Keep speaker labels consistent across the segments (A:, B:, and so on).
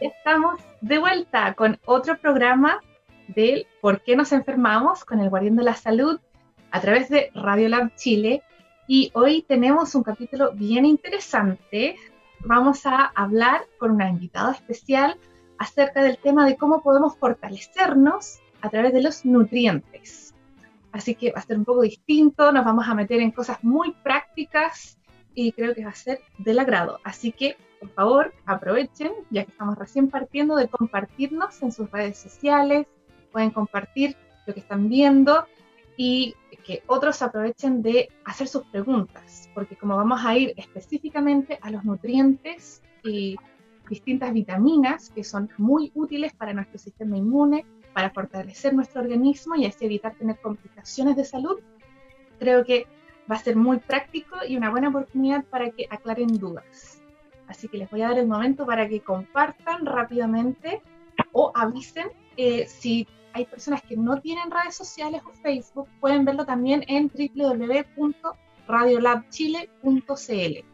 A: estamos de vuelta con otro programa del ¿Por qué nos enfermamos? con el Guardián de la Salud a través de Radio Lab Chile. Y hoy tenemos un capítulo bien interesante. Vamos a hablar con una invitada especial acerca del tema de cómo podemos fortalecernos a través de los nutrientes. Así que va a ser un poco distinto, nos vamos a meter en cosas muy prácticas y creo que va a ser del agrado. Así que, por favor, aprovechen, ya que estamos recién partiendo, de compartirnos en sus redes sociales, pueden compartir lo que están viendo y que otros aprovechen de hacer sus preguntas, porque como vamos a ir específicamente a los nutrientes y distintas vitaminas que son muy útiles para nuestro sistema inmune, para fortalecer nuestro organismo y así evitar tener complicaciones de salud, creo que va a ser muy práctico y una buena oportunidad para que aclaren dudas. Así que les voy a dar el momento para que compartan rápidamente o avisen eh, si hay personas que no tienen redes sociales o Facebook, pueden verlo también en www.radiolabchile.cl.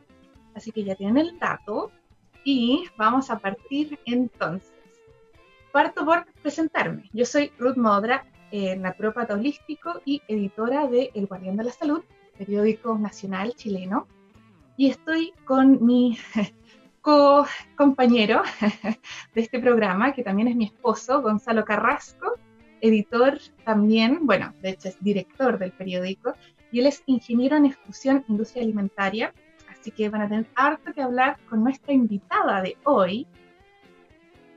A: Así que ya tienen el dato y vamos a partir entonces. Parto por presentarme. Yo soy Ruth Modra, eh, holístico y editora de El Guardián de la Salud, periódico nacional chileno, y estoy con mi co-compañero de este programa, que también es mi esposo, Gonzalo Carrasco, editor también, bueno, de hecho es director del periódico, y él es ingeniero en exclusión industria alimentaria, así que van a tener harto que hablar con nuestra invitada de hoy,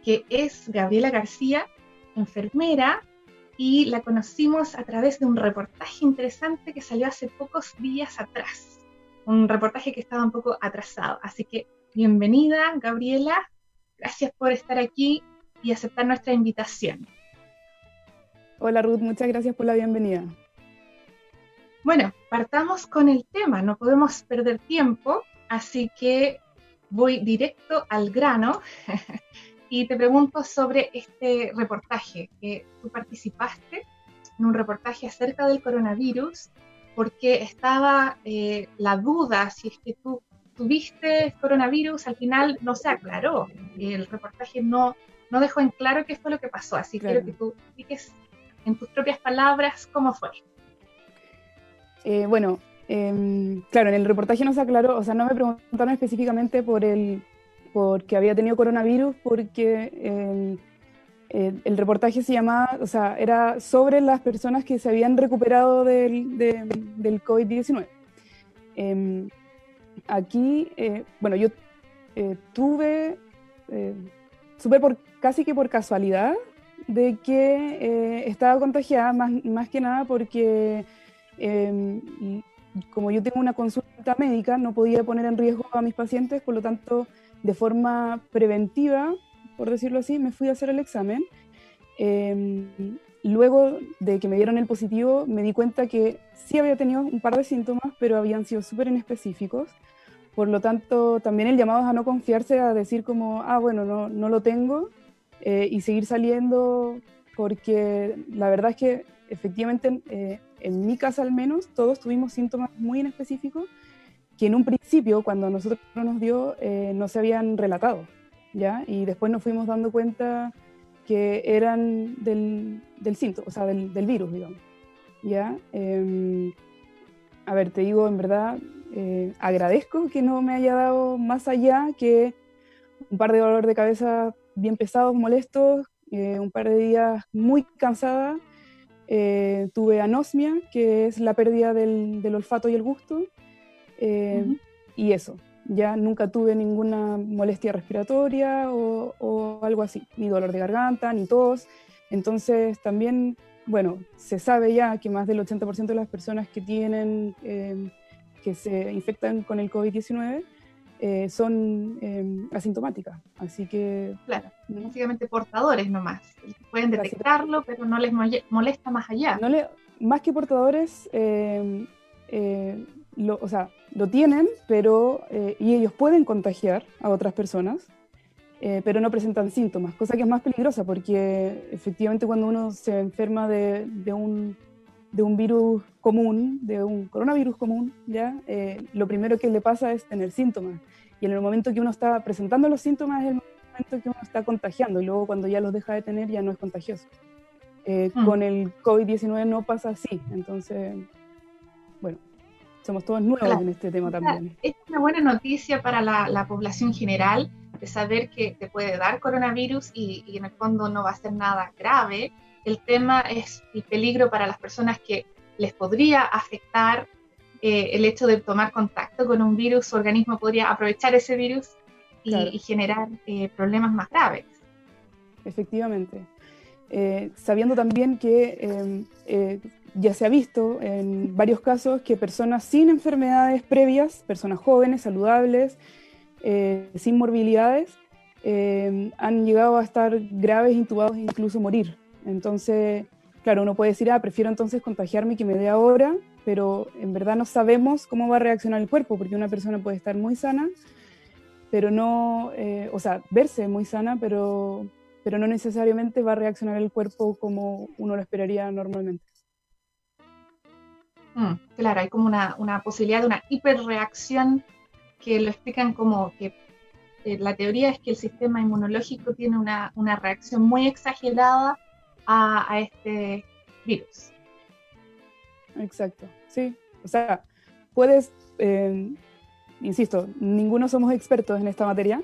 A: que es Gabriela García, enfermera, y la conocimos a través de un reportaje interesante que salió hace pocos días atrás. Un reportaje que estaba un poco atrasado. Así que bienvenida, Gabriela. Gracias por estar aquí y aceptar nuestra invitación.
B: Hola Ruth, muchas gracias por la bienvenida.
A: Bueno, partamos con el tema, no podemos perder tiempo, así que voy directo al grano y te pregunto sobre este reportaje que tú participaste en un reportaje acerca del coronavirus porque estaba eh, la duda si es que tú tuviste coronavirus, al final no se aclaró. El reportaje no, no dejó en claro qué fue lo que pasó, así que quiero que tú expliques en tus propias palabras cómo fue.
B: Eh, bueno, em, claro, en el reportaje no se aclaró, o sea, no me preguntaron específicamente por el, porque había tenido coronavirus, porque el, reportaje se llamaba, o sea, era sobre las personas que se habían recuperado del, del COVID-19. Em, aquí, eh, bueno, yo eh, tuve, eh, supe por, casi que por casualidad de que estaba contagiada, más, más que nada porque em, como yo tengo una consulta médica, no podía poner en riesgo a mis pacientes, por lo tanto de forma preventiva, por decirlo así, me fui a hacer el examen. Em, luego de que me dieron el positivo, me di cuenta que sí había tenido un par de síntomas, pero habían sido súper inespecíficos. Por lo tanto, también el llamado a no confiarse, a decir como, ah, bueno, no, no lo tengo, eh, y seguir saliendo, porque la verdad es que efectivamente, eh, en mi casa al menos, todos tuvimos síntomas muy inespecíficos que en un principio, cuando nosotros nos dio, eh, no se habían relatado, ¿ya? Y después nos fuimos dando cuenta que eran del, del síntoma, o sea, del, del virus, digamos, ¿ya? Em, a ver, te digo, en verdad, eh, agradezco que no me haya dado más allá que un par de dolores de cabeza bien pesados, molestos, eh, un par de días muy cansada, tuve anosmia, que es la pérdida del, del olfato y el gusto, eh, y eso, ya nunca tuve ninguna molestia respiratoria o, algo así, ni dolor de garganta, ni tos. Entonces también, bueno, se sabe ya que más del 80% de las personas que tienen, eh, que se infectan con el COVID-19, eh, son em, asintomáticas. Así que...
A: Claro, básicamente portadores nomás. Pueden detectarlo, pero no les molesta más allá.
B: No le, más que portadores, em, eh, lo, o sea, lo tienen, pero, eh, y ellos pueden contagiar a otras personas, pero no presentan síntomas, cosa que es más peligrosa porque efectivamente cuando uno se enferma de, de un de un virus común, de un coronavirus común, ¿ya? Eh, lo primero que le pasa es tener síntomas. Y en el momento que uno está presentando los síntomas es el momento que uno está contagiando y luego cuando ya los deja de tener ya no es contagioso. Eh, mm. Con el COVID-19 no pasa así. Entonces, somos todos nuevos en este tema también.
A: Es una buena noticia para la, la, población general de saber que te puede dar coronavirus y, y en el fondo no va a ser nada grave el tema es el peligro para las personas que les podría afectar eh, el hecho de tomar contacto con un virus, su organismo podría aprovechar ese virus y, generar eh, problemas más graves.
B: Efectivamente. Eh, sabiendo también que ya se ha visto en varios casos que personas sin enfermedades previas, personas jóvenes, saludables, sin morbilidades, han llegado a estar graves, intubados e incluso morir entonces, claro, uno puede decir, ah, prefiero entonces contagiarme que me dé ahora, pero en verdad no sabemos cómo va a reaccionar el cuerpo, porque una persona puede estar muy sana, pero no, eh, o sea, verse muy sana, pero, pero no necesariamente va a reaccionar el cuerpo como uno lo esperaría normalmente.
A: Mm, claro, hay como una, una, posibilidad de una hiperreacción que lo explican como que eh, la teoría es que el sistema inmunológico tiene una, una reacción muy exagerada a, este virus.
B: Exacto, sí. O sea, puedes, eh, insisto, ninguno somos expertos en esta materia,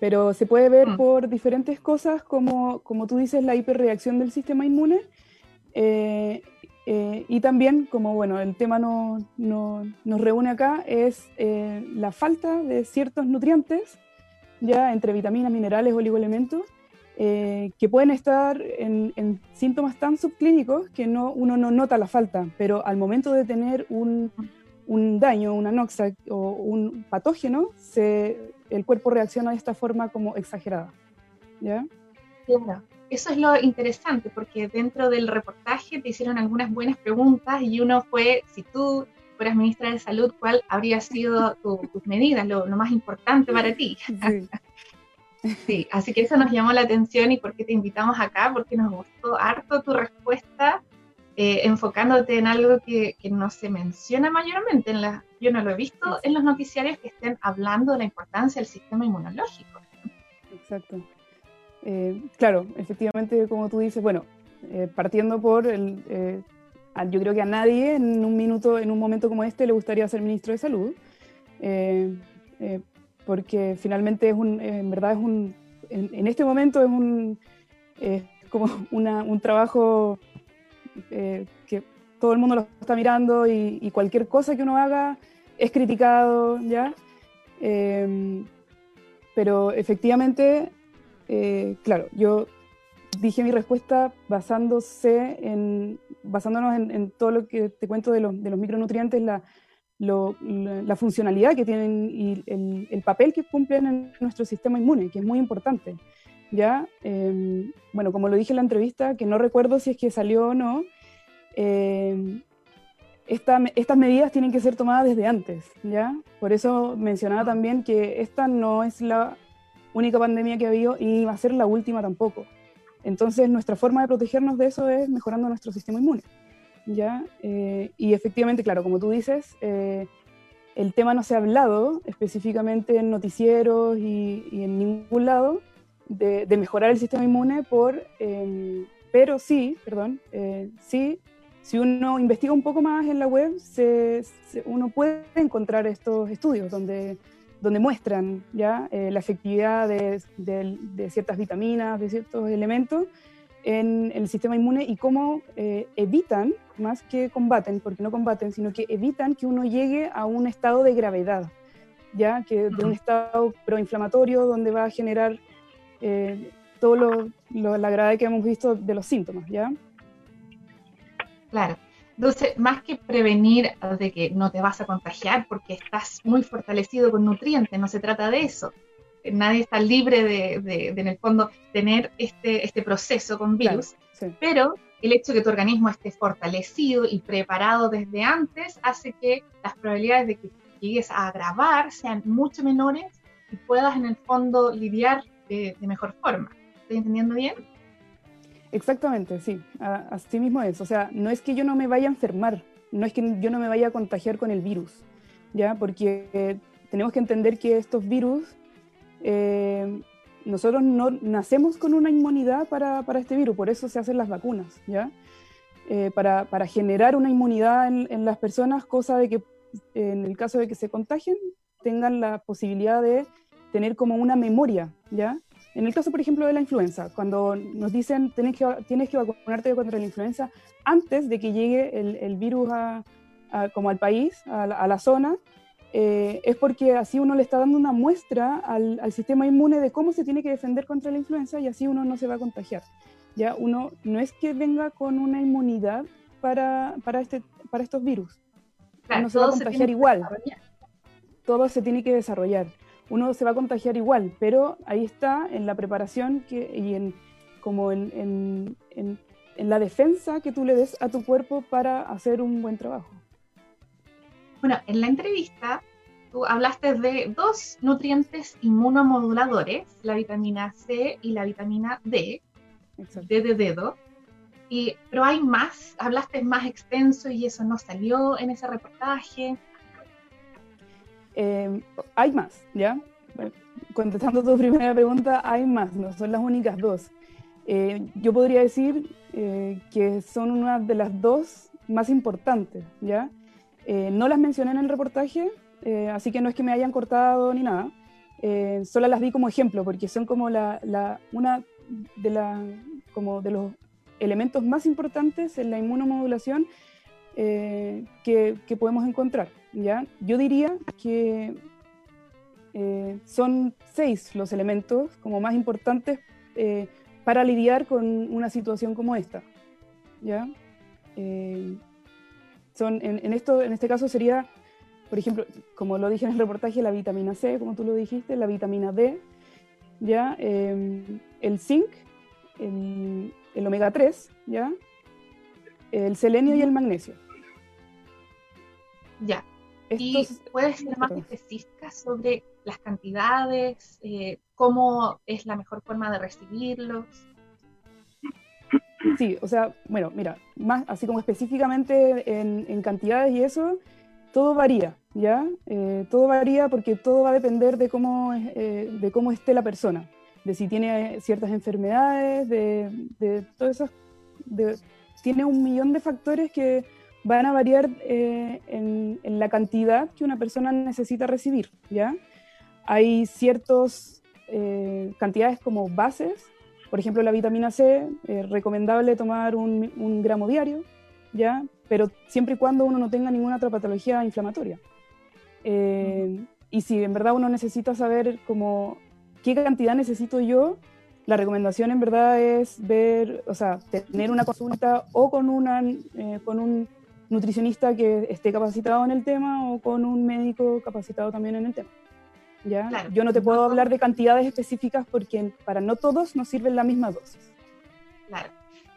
B: pero se puede ver mm. por diferentes cosas como, como tú dices, la hiperreacción del sistema inmune. Eh, eh, y también, como bueno, el tema no, no, nos reúne acá, es la falta de ciertos nutrientes, ya entre vitaminas, minerales, oligoelementos, eh, que pueden estar en, síntomas tan subclínicos que no, uno no nota la falta, pero al momento de tener un, un daño, una noxa o un patógeno, se, el cuerpo reacciona de esta forma como exagerada. ¿Ya?
A: Claro. Eso es lo interesante, porque dentro del reportaje te hicieron algunas buenas preguntas y uno fue, si tú fueras ministra de Salud, ¿cuál habría sido tus medidas, lo, lo, más importante para ti? Sí. Sí, así que eso nos llamó la atención y por qué te invitamos acá, porque nos gustó harto tu respuesta, eh, enfocándote en algo que, que, no se menciona mayormente. En la, yo no lo he visto en los noticiarios que estén hablando de la importancia del sistema inmunológico.
B: Exacto. Eh, claro, efectivamente, como tú dices, bueno, eh, partiendo por el, yo creo que a nadie en un minuto, en un momento como este, le gustaría ser ministro de salud porque finalmente es un, en verdad es un, en, este momento es un, como un trabajo eh, que todo el mundo lo está mirando y, cualquier cosa que uno haga es criticado, ¿ya? Pero efectivamente, eh, claro, yo dije mi respuesta basándose en, basándonos en, todo lo que te cuento de los, micronutrientes, la, la, funcionalidad que tienen y el, papel que cumplen en nuestro sistema inmune, que es muy importante. ¿ya? Em, bueno, como lo dije en la entrevista, que no recuerdo si es que salió o no, em, estas medidas tienen que ser tomadas desde antes. ¿ya? Por eso mencionaba también que esta no es la única pandemia que ha habido y va a ser la última tampoco. Entonces, nuestra forma de protegernos de eso es mejorando nuestro sistema inmune. ¿ya? Eh, y efectivamente, claro, como tú dices, eh, el tema no se ha hablado específicamente en noticieros y, en ningún lado de, mejorar el sistema inmune, por, em, pero sí, perdón, eh, sí, si uno investiga un poco más en la web, se, uno puede encontrar estos estudios donde, donde muestran ¿ya? la efectividad de, de, ciertas vitaminas, de ciertos elementos en el sistema inmune y cómo evitan más que combaten, porque no combaten, sino que evitan que uno llegue a un estado de gravedad, ya que de un estado proinflamatorio donde va a generar eh, todo lo, la gravedad que hemos visto de los síntomas, ¿ya?
A: Claro. Entonces, más que prevenir de que no te vas a contagiar porque estás muy fortalecido con nutrientes, no se trata de eso. Nadie está libre de, en el fondo, tener este, este proceso con virus, pero el hecho de que tu organismo esté fortalecido y preparado desde antes hace que las probabilidades de que llegues a agravar sean mucho menores y puedas en el fondo lidiar de, de mejor forma. ¿Estoy entendiendo bien?
B: Exactamente, sí, así mismo es. O sea, no es que yo no me vaya a enfermar, no es que yo no me vaya a contagiar con el virus, ¿ya? Porque tenemos que entender que estos virus, eh, nosotros no nacemos con una inmunidad para, este virus, por eso se hacen las vacunas, ¿ya? Eh, para, generar una inmunidad en, en, las personas, cosa de que en el caso de que se contagien, tengan la posibilidad de tener como una memoria, ¿ya? En el caso, por ejemplo, de la influenza, cuando nos dicen tienes que, tienes que vacunarte contra la influenza antes de que llegue el, virus a, como al país, a la, zona, eh, es porque así uno le está dando una muestra al, sistema inmune de cómo se tiene que defender contra la influenza y así uno no se va a contagiar. Ya uno no es que venga con una inmunidad para, para, este, para estos virus. uno se va a contagiar igual. Todo se tiene que desarrollar uno se va a contagiar igual, pero ahí está en la preparación que, y en, como en, en, en, la defensa que tú le des a tu cuerpo para hacer un buen trabajo.
A: Bueno, en la entrevista tú hablaste de dos nutrientes inmunomoduladores, la vitamina C y la vitamina D, D de dedo. Y, pero hay más, hablaste más extenso y eso no salió en ese reportaje.
B: Eh, hay más, ¿ya? contestando tu primera pregunta, hay más, no son las únicas dos. Eh, yo podría decir eh, que son una de las dos más importantes, ¿ya? no las mencioné en el reportaje, así que no es que me hayan cortado ni nada, solo las di como ejemplo, porque son como la, la una de, la, como de los elementos más importantes en la inmunomodulación que, que podemos encontrar. Yo diría que eh, son seis los elementos como más importantes eh, para lidiar con una situación como esta. ¿ya? Eh, son, en, esto, en este caso sería, por ejemplo, como lo dije en el reportaje, la vitamina C, como tú lo dijiste, la vitamina D, ¿ya? el zinc, el, el omega 3, ¿ya? el selenio y el magnesio.
A: Ya, ¿Y puedes ser más específica sobre las cantidades, eh, cómo es la mejor forma de recibirlos?
B: Sí, o sea, bueno, mira, más así como específicamente en, cantidades y eso, todo varía, ¿ya? Eh, todo varía porque todo va a depender de cómo, eh, de cómo esté la persona, de si tiene ciertas enfermedades, de, de todas esas... tiene un millón de factores que van a variar eh, en, la cantidad que una persona necesita recibir, ¿ya? Hay ciertas eh, cantidades como bases, por ejemplo, la vitamina C, es recomendable tomar un, gramo diario, ¿ya? Pero siempre y cuando uno no tenga ninguna otra patología inflamatoria. Eh, y si en verdad uno necesita saber como qué cantidad necesito yo, la recomendación en verdad es ver, o sea, tener una consulta o con, una, con un nutricionista que esté capacitado en el tema o con un médico capacitado también en el tema. ¿ya? Yo no te puedo hablar de cantidades específicas porque para no todos nos sirven la misma dosis.
A: Claro.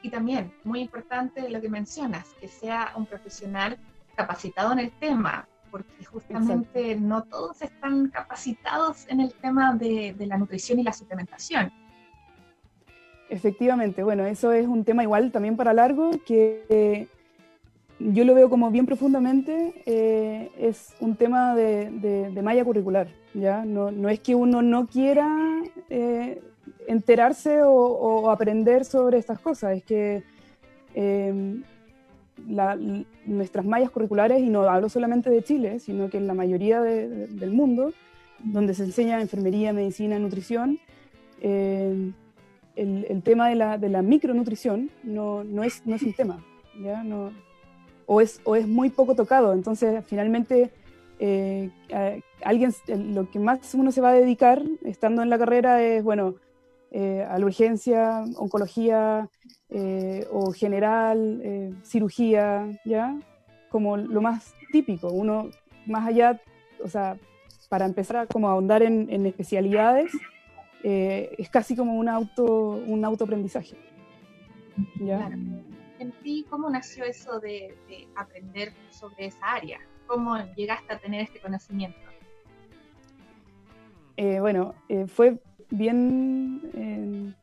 A: Y también, muy importante lo que mencionas, que sea un profesional capacitado en el tema, porque justamente no todos están capacitados en el tema de, de la nutrición y la suplementación.
B: Efectivamente, bueno, eso es un tema igual también para largo que yo lo veo como bien profundamente, eh, es un tema de, de, malla curricular, ¿ya? No, es que uno no quiera eh, enterarse o, aprender sobre estas cosas, es que em, nuestras mallas curriculares, y no hablo solamente de Chile, sino que en la mayoría del mundo, donde se enseña enfermería, medicina, nutrición, em, el, tema de la, micronutrición no, es, no es un tema, ¿ya? No, o es, o es muy poco tocado. Entonces, finalmente, eh, alguien, lo que más uno se va a dedicar estando en la carrera es, bueno, eh, a la urgencia, oncología eh, o general, cirugía, ¿ya? Como lo más típico. Uno, más allá, o sea, para empezar a como ahondar en, especialidades, es casi como un, auto, un autoaprendizaje.
A: ¿ya? En ti, ¿cómo nació eso de, de aprender sobre esa área? ¿Cómo llegaste a tener este conocimiento?
B: bueno, fue bien eh,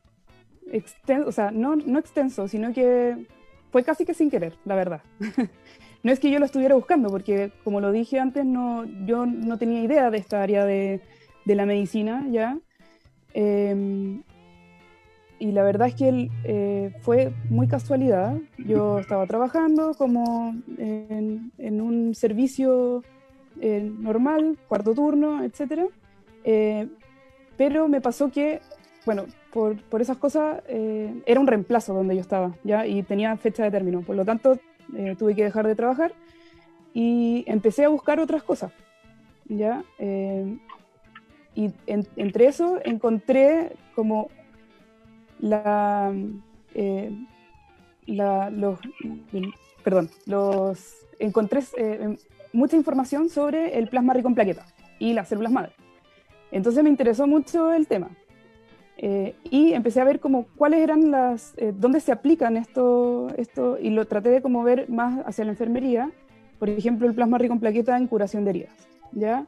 B: extenso, o sea, no, no extenso, sino que fue casi que sin querer, la verdad. no es que yo lo estuviera buscando, porque como lo dije antes, no, yo no tenía idea de esta área de, de la medicina ya. Y la verdad es que eh, fue muy casualidad. Yo estaba trabajando como en, en un servicio eh, normal, cuarto turno, etc. Pero me pasó que, bueno, por, por esas cosas eh, era un reemplazo donde yo estaba, ¿ya? Y tenía fecha de término. Por lo tanto, eh, tuve que dejar de trabajar y empecé a buscar otras cosas, ¿ya? Eh, y entre eso encontré como la, la los, perdón, los encontré mucha información sobre el plasma rico en plaquetas y las células madre. Entonces me interesó mucho el tema. Eh, y empecé a ver como cuáles eran las, eh, dónde se aplican esto, esto, y lo traté de como ver más hacia la enfermería, por ejemplo, el plasma rico en plaqueta en curación de heridas, ¿ya?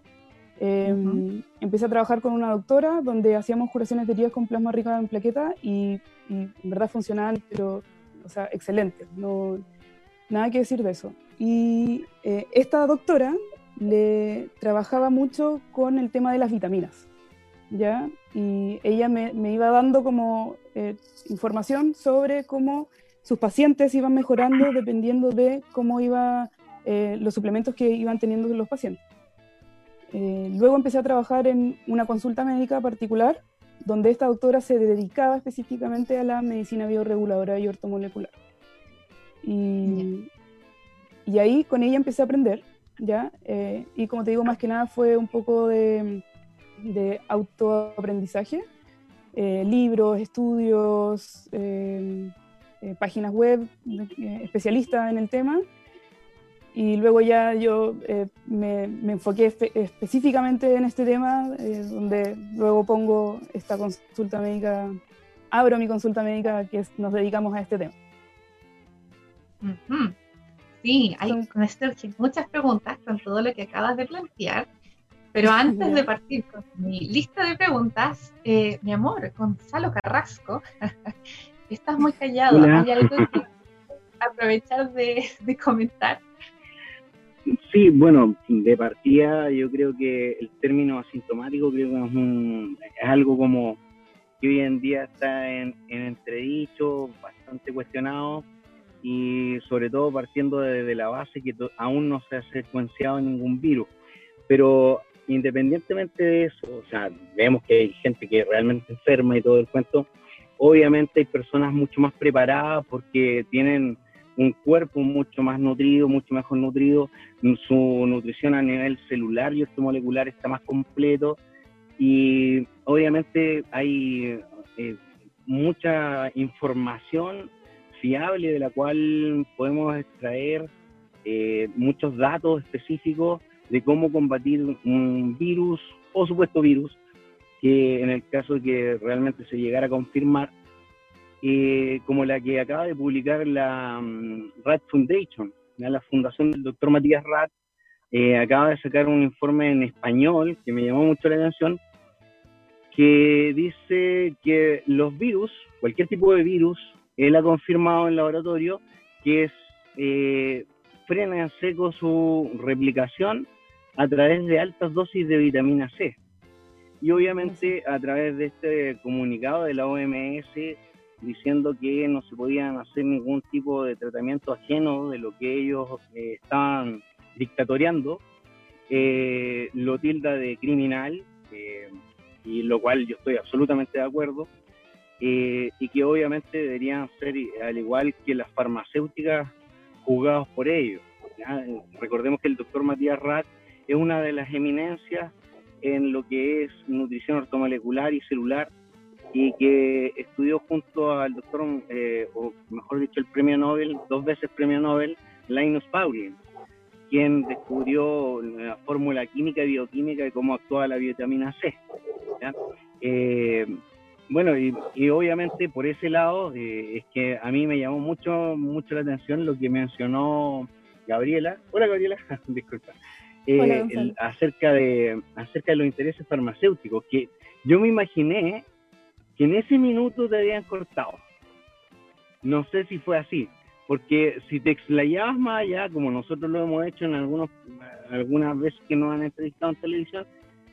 B: Em, empecé a trabajar con una doctora donde hacíamos curaciones de heridas con plasma rico en plaqueta y, en verdad funcionaban, pero, o sea, excelente, no, nada que decir de eso. Y eh, esta doctora le trabajaba mucho con el tema de las vitaminas, ¿ya? Y ella me, iba dando como eh, información sobre cómo sus pacientes iban mejorando dependiendo de cómo iban eh, los suplementos que iban teniendo los pacientes. Eh, luego empecé a trabajar en una consulta médica particular donde esta doctora se dedicaba específicamente a la medicina bioreguladora y ortomolecular. Y, y ahí con ella empecé a aprender ¿ya? Eh, y como te digo, más que nada fue un poco de, de autoaprendizaje, eh, libros, estudios, páginas web, especialistas en el tema. Y luego ya yo me, me, enfoqué específicamente en este tema, donde luego pongo esta consulta médica, abro mi consulta médica que nos dedicamos a este tema.
A: Sí, hay muchas preguntas con todo lo que acabas de plantear. Pero antes de partir con mi lista de preguntas, eh, mi amor, Gonzalo Carrasco, estás muy callado. ¿Hay algo que aprovechar de, comentar?
C: Sí, bueno, de partida yo creo que el término asintomático creo que es, algo como que hoy en día está en, en entredicho, bastante cuestionado, y sobre todo partiendo desde la base que aún no se ha secuenciado ningún virus. Pero independientemente de eso, o sea, vemos que hay gente que realmente enferma y todo el cuento, obviamente hay personas mucho más preparadas porque tienen un cuerpo mucho más nutrido, mucho mejor nutrido, su nutrición a nivel celular y molecular está más completo. Y obviamente hay eh, mucha información fiable de la cual podemos extraer eh, muchos datos específicos de cómo combatir un virus o supuesto virus, que en el caso de que realmente se llegara a confirmar, eh, como la que acaba de publicar la um, Rat Foundation, la fundación del doctor Matías Rat, eh, acaba de sacar un informe en español que me llamó mucho la atención, que dice que los virus, cualquier tipo de virus, él ha confirmado en laboratorio que es, eh, frena en seco su replicación a través de altas dosis de vitamina C. Y obviamente a través de este comunicado de la OMS diciendo que no se podían hacer ningún tipo de tratamiento ajeno de lo que ellos eh, estaban dictatoriando, eh, lo tilda de criminal, y lo cual yo estoy absolutamente de acuerdo, eh, y que obviamente deberían ser, al igual que las farmacéuticas, juzgados por ellos. Recordemos que el doctor Matías Rat es una de las eminencias en lo que es nutrición ortomolecular y celular y que estudió junto al doctor, eh, o mejor dicho, el premio Nobel, dos veces premio Nobel, Linus Pauling, quien descubrió la fórmula química y bioquímica de cómo actúa la vitamina C. Eh, bueno, y, obviamente por ese lado eh, es que a mí me llamó mucho, mucho la atención lo que mencionó Gabriela. Hola Gabriela, disculpa. Eh, acerca, de, acerca de los intereses farmacéuticos, que yo me imaginé que en ese minuto te habían cortado. No sé si fue así, porque si te explayabas más allá, como nosotros lo hemos hecho en algunos, algunas veces que nos han entrevistado en televisión,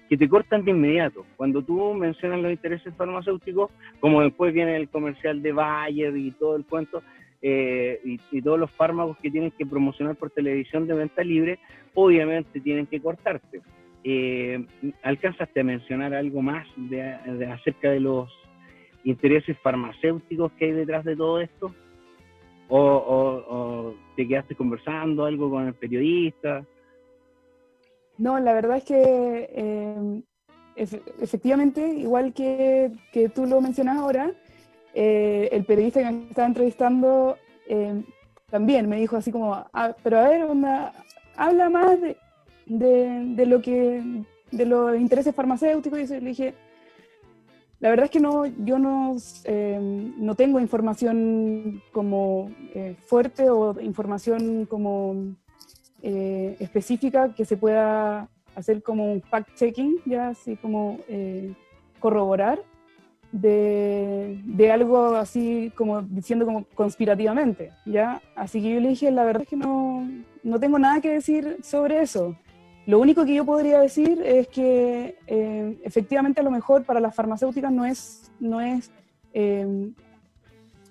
C: que te cortan de inmediato. Cuando tú mencionas los intereses farmacéuticos, como después viene el comercial de Bayer y todo el cuento, eh, y, todos los fármacos que tienen que promocionar por televisión de venta libre, obviamente tienen que cortarte. Eh, ¿Alcanzaste a mencionar algo más de, acerca de los intereses farmacéuticos que hay detrás de todo esto? ¿O, te quedaste conversando algo con el periodista?
B: No, la verdad es que eh, efectivamente, igual que, que, tú lo mencionas ahora, eh, el periodista que me estaba entrevistando eh, también me dijo así como, ah, pero a ver, habla más de, de, lo que, de los intereses farmacéuticos. Y le dije, la verdad es que no, yo no, eh, no tengo información como fuerte o información como específica que se pueda hacer como un fact-checking, ya así como corroborar de, algo así como diciendo como conspirativamente, ¿ya? Así que yo le dije, la verdad es que no, no tengo nada que decir sobre eso. Lo único que yo podría decir es que eh, efectivamente a lo mejor para las farmacéuticas no es, no es eh,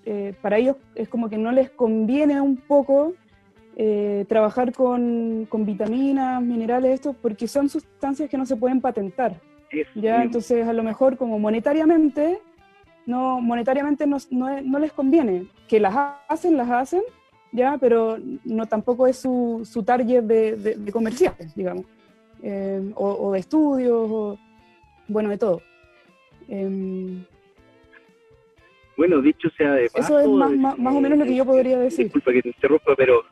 B: eh, para ellos es como que no les conviene un poco trabajar con, con vitaminas, minerales, esto, porque son sustancias que no se pueden patentar. ¿ya? Entonces, a lo mejor como monetariamente, no, monetariamente no, no, les conviene. Que las hacen, las hacen, ¿ya? Pero no tampoco es su, su target de, de, comerciales, digamos. Eh, o, de estudios, o, bueno, de todo. Em,
C: bueno, dicho sea de paso...
B: Eso es más, más, o menos lo que yo podría decir.
C: Disculpa que te interrumpa, pero...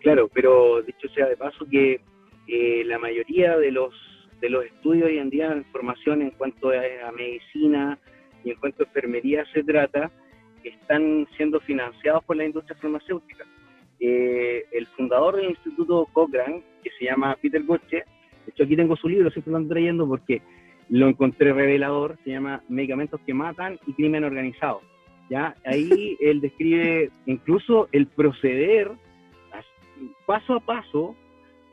C: Claro, pero dicho sea de paso que eh, la mayoría de los de los estudios hoy en día en formación en cuanto a, medicina y en cuanto a enfermería se trata, están siendo financiados por la industria farmacéutica. Eh, el fundador del Instituto Cochrane, que se llama Peter Goche, de hecho aquí tengo su libro, siempre lo ando trayendo porque lo encontré revelador, se llama Medicamentos que matan y crimen organizado. ¿ya? Ahí él describe incluso el proceder paso a paso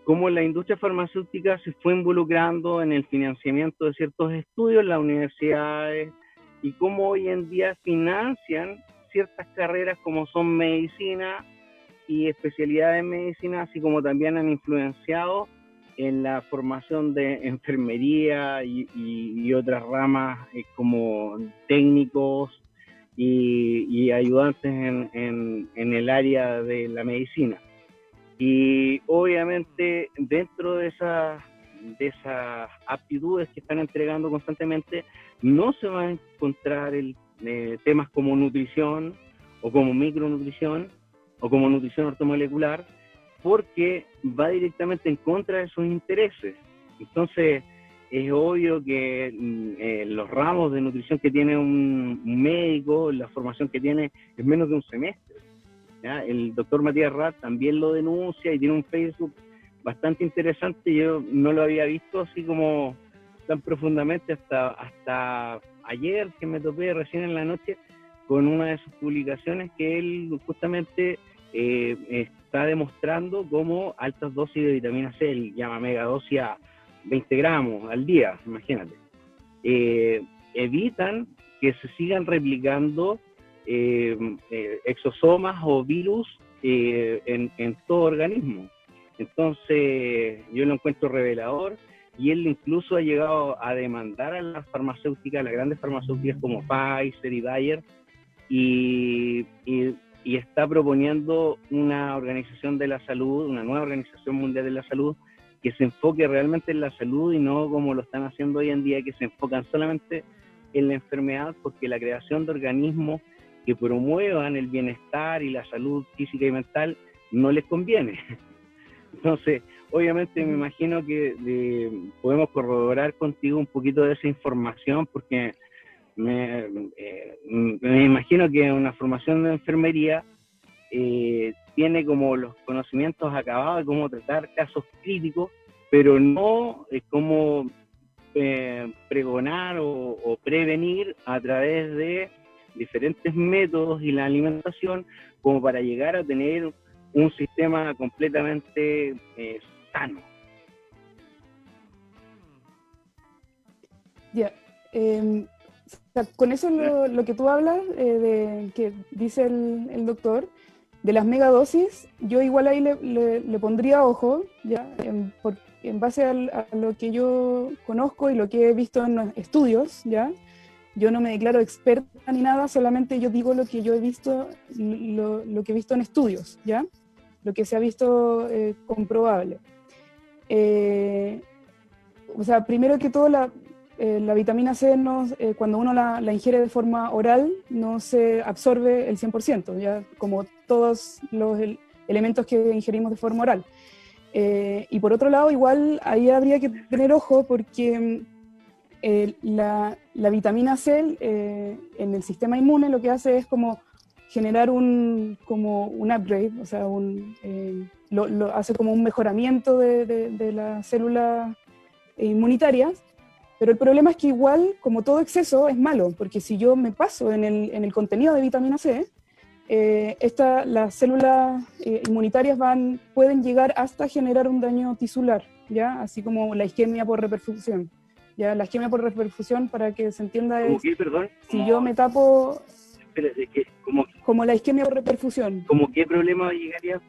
C: cómo la industria farmacéutica se fue involucrando en el financiamiento de ciertos estudios en las universidades y cómo hoy en día financian ciertas carreras como son medicina y especialidades en medicina, así como también han influenciado en la formación de enfermería y, otras ramas eh, como técnicos y, ayudantes en el área de la medicina. Y obviamente dentro de esas, de esas aptitudes que están entregando constantemente, no se van a encontrar el, eh, temas como nutrición o como micronutrición o como nutrición ortomolecular, porque va directamente en contra de sus intereses. Entonces, es obvio que mm, eh, los ramos de nutrición que tiene un médico, la formación que tiene es menos de un semestre. El doctor Matías Rat también lo denuncia y tiene un Facebook bastante interesante. Yo no lo había visto así como tan profundamente hasta, hasta ayer que me topé recién en la noche con una de sus publicaciones que él justamente eh, está demostrando cómo altas dosis de vitamina C, él llama mega dosis a 20 gramos al día, imagínate, eh, evitan que se sigan replicando eh, exosomas o virus en, todo organismo. Entonces, yo lo encuentro revelador y él incluso ha llegado a demandar a las farmacéuticas, a las grandes farmacéuticas como Pfizer y Bayer, y, está proponiendo una organización de la salud, una nueva organización mundial de la salud, que se enfoque realmente en la salud y no como lo están haciendo hoy en día, que se enfocan solamente en la enfermedad porque la creación de organismos que promuevan el bienestar y la salud física y mental no les conviene. Entonces, obviamente me imagino que podemos corroborar contigo un poquito de esa información porque me, eh, me imagino que una formación de enfermería eh, tiene como los conocimientos acabados de cómo tratar casos críticos, pero no es cómo eh, pregonar o, prevenir a través de diferentes métodos y la alimentación como para llegar a tener un sistema completamente eh, sano.
B: Ya, em, con eso lo, que tú hablas, eh, de que dice el, doctor, de las megadosis, yo igual ahí le, pondría ojo, ya, en, en base a lo que yo conozco y lo que he visto en estudios, ya, yo no me declaro experta ni nada, solamente yo digo lo que yo he visto, lo, que he visto en estudios, ¿ya? Lo que se ha visto eh, comprobable. Eh, o sea, primero que todo, la, eh, la vitamina C, no, cuando uno la, la, ingiere de forma oral, no se absorbe el 100%, ¿ya? Como todos los elementos que ingerimos de forma oral. y por otro lado, igual ahí habría que tener ojo porque la, vitamina C eh, en el sistema inmune lo que hace es como generar un, como un upgrade, o sea, un, eh, lo, hace como un mejoramiento de, las células inmunitarias, pero el problema es que igual, como todo exceso, es malo, porque si yo me paso en el, contenido de vitamina C, eh, las células inmunitarias van, pueden llegar hasta generar un daño tisular, ¿ya? así como la isquemia por reperfusión. Ya, la isquemia por reperfusión, para que se entienda, es.
C: perdón?
B: Si yo me tapo.
C: como,
B: como la isquemia por reperfusión.
C: ¿Cómo qué problema llegaría?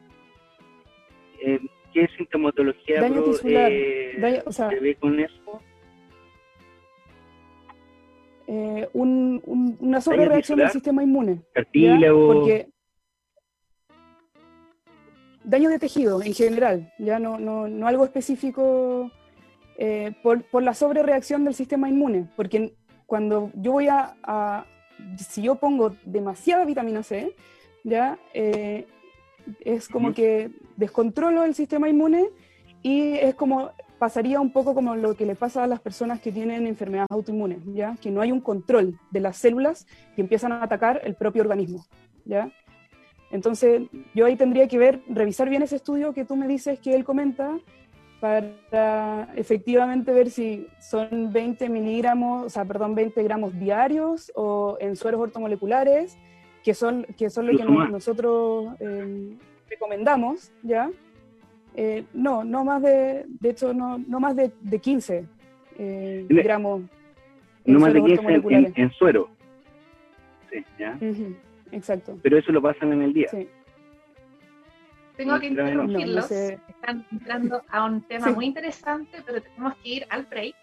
C: Eh, ¿Qué sintomatología
B: daño tisular,
C: eh, se ve con eso?
B: Eh, un, un, una sobrereacción del sistema inmune.
C: Cartílago. Porque
B: daño de tejido en general, ya no, no, no algo específico eh, por, por, la sobrereacción del sistema inmune, porque cuando yo voy a, si yo pongo demasiada vitamina C, ya eh, es como que descontrolo el sistema inmune y es como pasaría un poco como lo que le pasa a las personas que tienen enfermedades autoinmunes, ya que no hay un control de las células que empiezan a atacar el propio organismo, ya. Entonces, yo ahí tendría que ver, revisar bien ese estudio que tú me dices que él comenta para efectivamente ver si son 20 miligramos, o sea, perdón, 20 gramos diarios o en sueros ortomoleculares, que son, que son lo que nosotros eh, recomendamos, ¿ya? Eh, no, no más de, de hecho, no, no más de, de 15 eh, gramos.
C: no más de 15 en, suero. Sí, ¿ya?
B: exacto.
C: Pero eso lo pasan en el día. Sí.
A: Tengo que interrumpirlos. Están entrando a un tema muy interesante, pero tenemos que ir al break.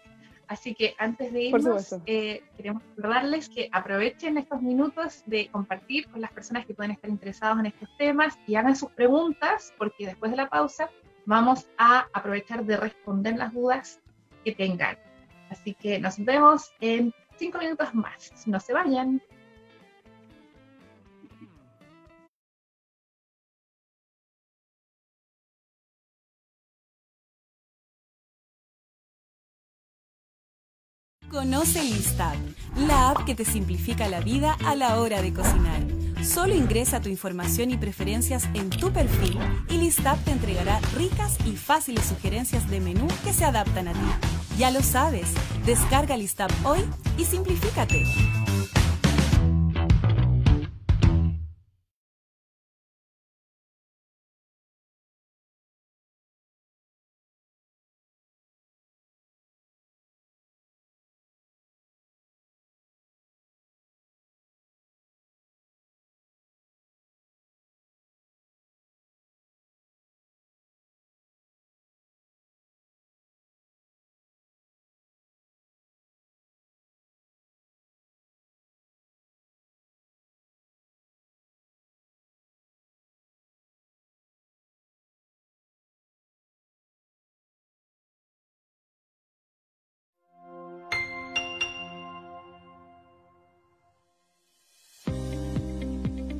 A: Así que antes de irnos, eh, queremos recordarles que aprovechen estos minutos de compartir con las personas que pueden estar interesados en estos temas y hagan sus preguntas, porque después de la pausa vamos a aprovechar de responder las dudas que tengan. Así que nos vemos en cinco minutos más. No se vayan.
D: Conoce Listab, la app que te simplifica la vida a la hora de cocinar. Solo ingresa tu información y preferencias en tu perfil y Listab te entregará ricas y fáciles sugerencias de menú que se adaptan a ti. Ya lo sabes, descarga Listab hoy y simplifícate.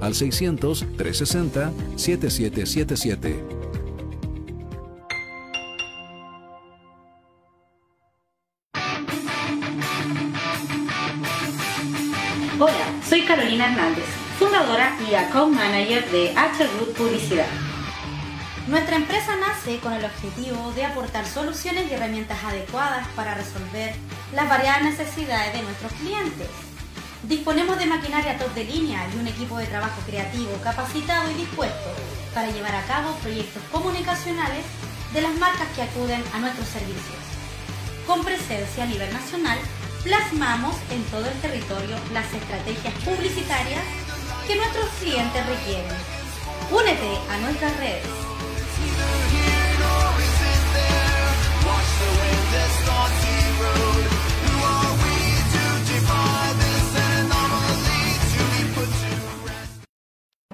E: al 600-360-7777.
F: Hola, soy Carolina Hernández, fundadora y account manager de H Publicidad. Nuestra empresa nace con el objetivo de aportar soluciones y herramientas adecuadas para resolver las variadas necesidades de nuestros clientes Disponemos de maquinaria top de línea y un equipo de trabajo creativo, capacitado y dispuesto para llevar a cabo proyectos comunicacionales de las marcas que acuden a nuestros servicios. Con presencia a nivel nacional, plasmamos en todo el territorio las estrategias publicitarias que nuestros clientes requieren. Únete a nuestras redes.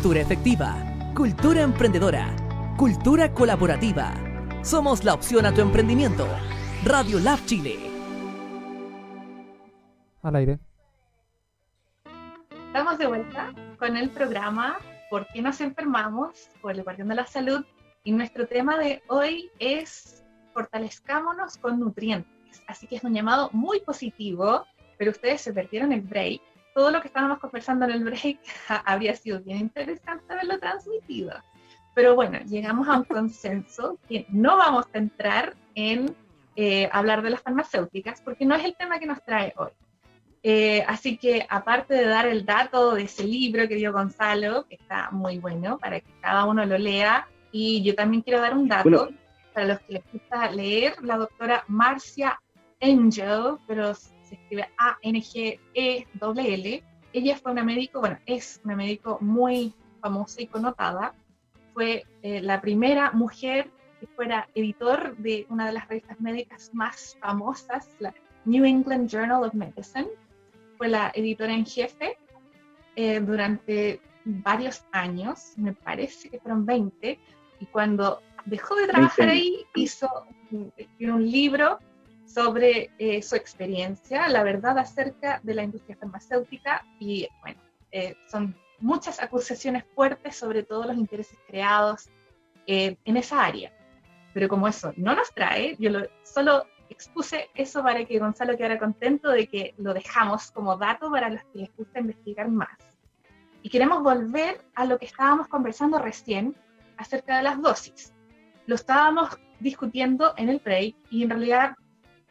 G: Cultura efectiva, cultura emprendedora, cultura colaborativa. Somos la opción a tu emprendimiento. Radio Lab Chile.
H: Al aire.
A: Estamos de vuelta con el programa ¿Por qué nos enfermamos? por el Guardián de la Salud. Y nuestro tema de hoy es fortalezcámonos con nutrientes. Así que es un llamado muy positivo, pero ustedes se perdieron el break todo lo que estábamos conversando en el break habría sido bien interesante haberlo transmitido. Pero bueno, llegamos a un consenso que no vamos a entrar en eh, hablar de las farmacéuticas porque no es el tema que nos trae hoy. Eh, así que aparte de dar el dato de ese libro que dio Gonzalo, que está muy bueno para que cada uno lo lea, y yo también quiero dar un dato para los que les gusta leer, la doctora Marcia Angel, pero se escribe A-N-G-E-L-L. Ella fue una médico, bueno, es una médico muy famosa y connotada. Fue eh, la primera mujer que fuera editor de una de las revistas médicas más famosas, la New England Journal of Medicine. Fue la editora en jefe eh, durante varios años, me parece que fueron 20, y cuando dejó de trabajar ahí, hizo, escribió un libro sobre eh, su experiencia, la verdad acerca de la industria farmacéutica y bueno, eh, son muchas acusaciones fuertes sobre todos los intereses creados eh, en esa área. Pero como eso no nos trae, yo solo expuse eso para que Gonzalo quedara contento de que lo dejamos como dato para los que les gusta investigar más. Y queremos volver a lo que estábamos conversando recién acerca de las dosis. Lo estábamos discutiendo en el break y en realidad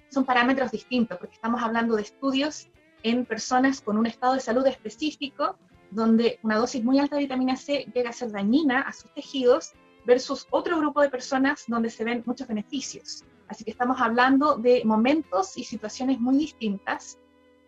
A: son parámetros distintos, porque estamos hablando de estudios en personas con un estado de salud específico, donde una dosis muy alta de vitamina C llega a ser dañina a sus tejidos, versus otro grupo de personas donde se ven muchos beneficios. Así que estamos hablando de momentos y situaciones muy distintas.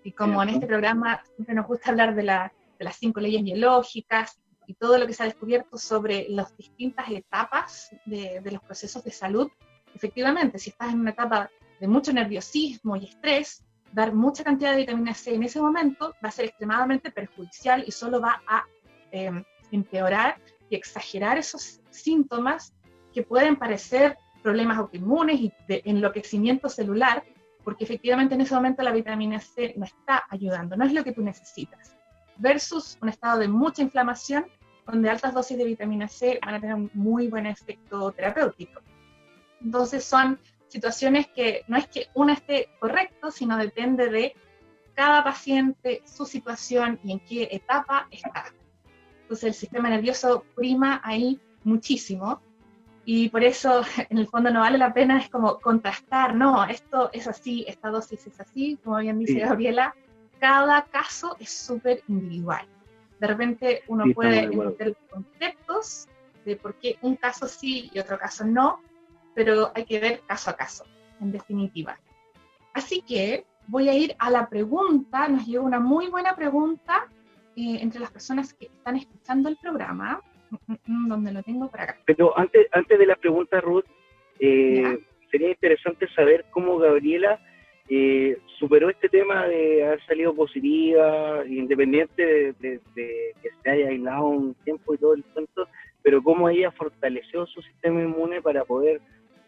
A: Y como en este programa siempre nos gusta hablar de, de las cinco leyes biológicas y todo lo que se ha descubierto sobre las distintas etapas de, de los procesos de salud, efectivamente, si estás en una etapa de mucho nerviosismo y estrés, dar mucha cantidad de vitamina C en ese momento va a ser extremadamente perjudicial y solo va a em, empeorar y exagerar esos síntomas que pueden parecer problemas autoinmunes y de enloquecimiento celular, porque efectivamente en ese momento la vitamina C no está ayudando, no es lo que tú necesitas, versus un estado de mucha inflamación donde altas dosis de vitamina C van a tener un muy buen efecto terapéutico. Entonces son situaciones que no es que una esté correcto, sino depende de cada paciente, su situación y en qué etapa está. Entonces el sistema nervioso prima ahí muchísimo y por eso en el fondo no vale la pena es como contrastar, no, esto es así, esta dosis es así, como bien dice Gabriela, cada caso es súper individual. De repente uno puede entender conceptos de por qué un caso sí y otro caso no, pero hay que ver caso a caso, en definitiva. Así que voy a ir a la pregunta, nos llegó una muy buena pregunta eh, entre las personas que están escuchando el programa, mm, mm, mm, donde lo tengo para acá.
C: Pero antes, antes de la pregunta, Ruth, eh, sería interesante saber cómo Gabriela eh, superó este tema de haber salido positiva, independiente de, que se haya aislado un tiempo y todo el cuento, pero cómo ella fortaleció su sistema inmune para poder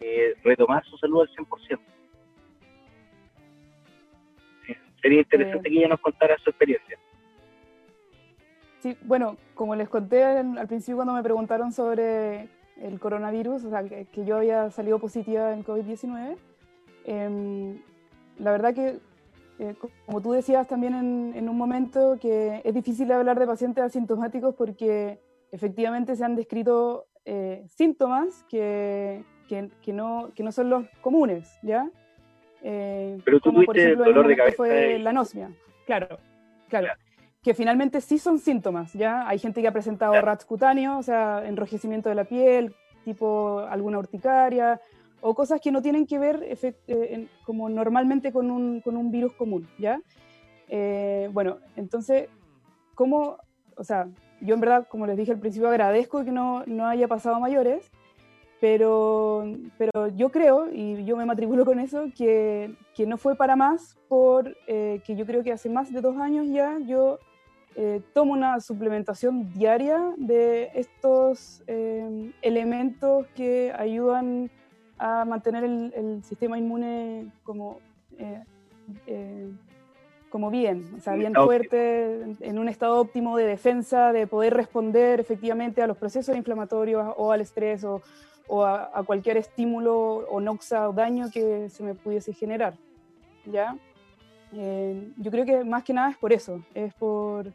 C: eh, retomar su salud al 100%. sería interesante que ella nos contara su experiencia.
B: Sí, bueno, como les conté al principio cuando me preguntaron sobre el coronavirus, o sea, que, yo había salido positiva en COVID-19, em, la verdad que, eh, como tú decías también en, en, un momento, que es difícil hablar de pacientes asintomáticos porque efectivamente se han descrito eh, síntomas que, que, no, que no son los comunes, ¿ya?
C: Eh, Pero tú como por ejemplo, dolor de cabeza
B: fue la anosmia, claro, claro, Que finalmente sí son síntomas, ¿ya? Hay gente que ha presentado RATS cutáneos, o sea, enrojecimiento de la piel, tipo alguna urticaria, o cosas que no tienen que ver eh, como normalmente con un, con un, virus común, ¿ya? Eh, bueno, entonces, ¿cómo, o sea, yo en verdad, como les dije al principio, agradezco que no, no haya pasado a mayores, pero, pero yo creo, y yo me matriculo con eso, que, que no fue para más, porque eh, yo creo que hace más de dos años ya yo eh, tomo una suplementación diaria de estos eh, elementos que ayudan a mantener el, el sistema inmune como, como bien, o sea, bien fuerte, en un estado óptimo de defensa, de poder responder efectivamente a los procesos inflamatorios o al estrés o, o a, cualquier estímulo o noxa o daño que se me pudiese generar. ¿ya? Eh, yo creo que más que nada es por eso, es por,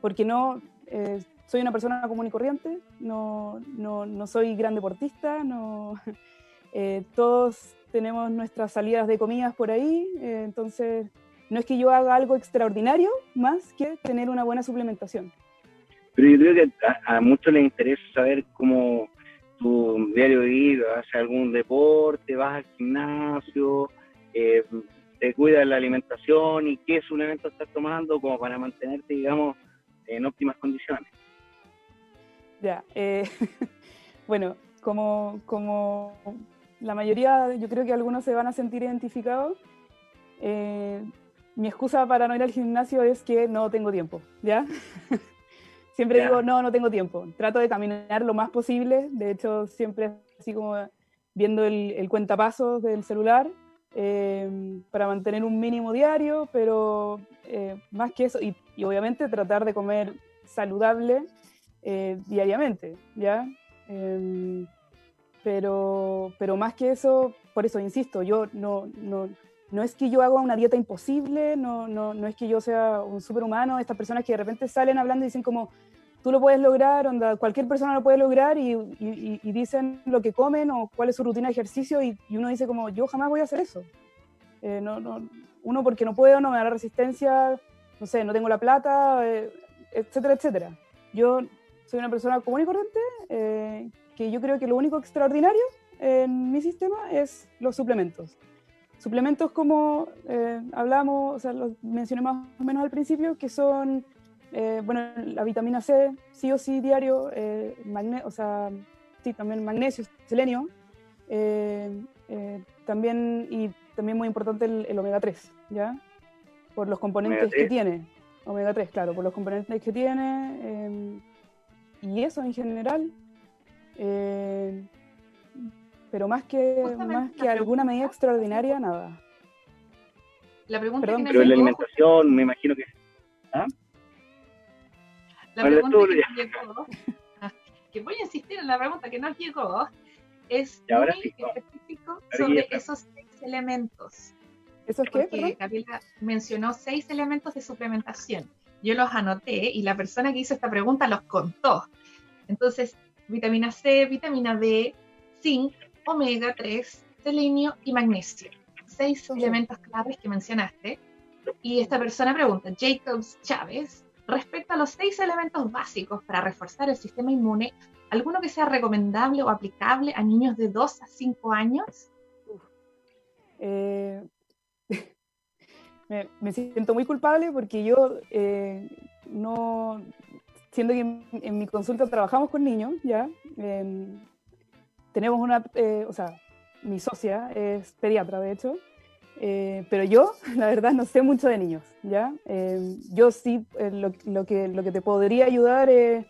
B: porque no, eh, soy una persona común y corriente, no, no, no soy gran deportista, no, eh, todos tenemos nuestras salidas de comidas por ahí, entonces no es que yo haga algo extraordinario más que tener una buena suplementación.
C: Pero yo creo que a, a muchos les interesa saber cómo, tu diario vivir, haces algún deporte, vas al gimnasio, eh, te cuidas la alimentación y qué suplemento estás tomando como para mantenerte, digamos, en óptimas condiciones.
B: Ya, eh, bueno, como, como la mayoría, yo creo que algunos se van a sentir identificados, eh, mi excusa para no ir al gimnasio es que no tengo tiempo, ¿ya? Siempre digo, no, no tengo tiempo. Trato de caminar lo más posible. De hecho, siempre así como viendo el, el cuentapasos del celular eh, para mantener un mínimo diario, pero eh, más que eso, y, obviamente tratar de comer saludable eh, diariamente, ¿ya? Em, pero, pero más que eso, por eso insisto, yo no, no, no es que yo haga una dieta imposible, no, no, no es que yo sea un superhumano, estas personas que de repente salen hablando y dicen como, tú lo puedes lograr, onda, cualquier persona lo puede lograr y, y, dicen lo que comen o cuál es su rutina de ejercicio y, uno dice como, yo jamás voy a hacer eso. Eh, no, no, uno porque no puedo, no me da la resistencia, no sé, no tengo la plata, eh, etcétera, etcétera. Yo soy una persona común y corriente, eh, que yo creo que lo único extraordinario en mi sistema es los suplementos. Suplementos como eh, hablamos, o sea, los mencioné más o menos al principio, que son, eh, bueno, la vitamina C, sí o sí diario, eh, o sea, sí, también magnesio, selenio, eh, eh, también, y también muy importante el, omega 3, ¿ya? Por los componentes que tiene. Omega 3, claro, por los componentes que tiene. Eh, y eso en general. Pero más que, más que alguna medida extraordinaria, nada.
A: La pregunta
C: que pero la alimentación, me imagino que. ¿ah?
A: La pregunta que nos llegó, que voy a insistir en la pregunta que nos llegó, es muy específico sobre esos seis elementos.
B: ¿Esos qué?
A: Porque mencionó seis elementos de suplementación. Yo los anoté y la persona que hizo esta pregunta los contó. Entonces, vitamina C, vitamina D, zinc, omega 3, selenio y magnesio. Seis elementos claves que mencionaste. Y esta persona pregunta, Jacobs Chávez, respecto a los seis elementos básicos para reforzar el sistema inmune, ¿Alguno que sea recomendable o aplicable a niños de 2 a 5 años?
B: Eh, me, siento muy culpable porque yo eh, no, siendo que en, mi consulta trabajamos con niños, ya, tenemos una, eh, o sea, mi socia es pediatra, de hecho, pero yo, la verdad, no sé mucho de niños, ¿ya? Em, yo sí, lo, lo, que, lo que te podría ayudar es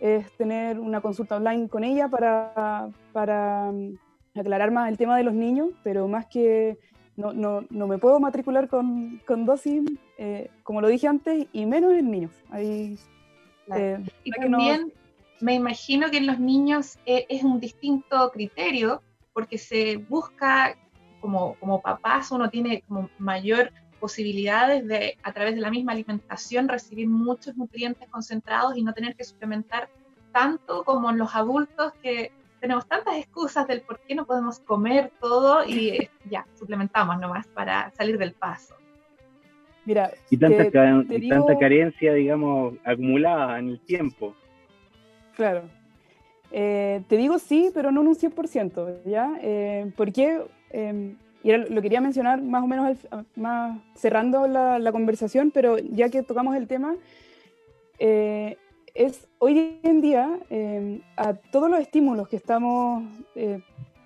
B: es tener una consulta online con ella para, para mm, aclarar más el tema de los niños, pero más que no, no, no me puedo matricular con, con dosis, eh, como lo dije antes, y menos en niños. Ahí,
A: eh, y también me imagino que en los niños eh, es un distinto criterio, porque se busca, como, como papás, uno tiene como mayor posibilidades de, a través de la misma alimentación, recibir muchos nutrientes concentrados y no tener que suplementar tanto como en los adultos que tenemos tantas excusas del por qué no podemos comer todo y eh, ya, suplementamos nomás para salir del paso.
B: Mira,
C: y tanta, tanta carencia, digamos, acumulada en el tiempo.
B: Claro. Eh, te digo sí, pero no en un 100%, ¿ya? Eh, porque em, y lo quería mencionar más o menos más cerrando la, conversación, pero ya que tocamos el tema, eh, es hoy en día eh, a todos los estímulos que estamos eh,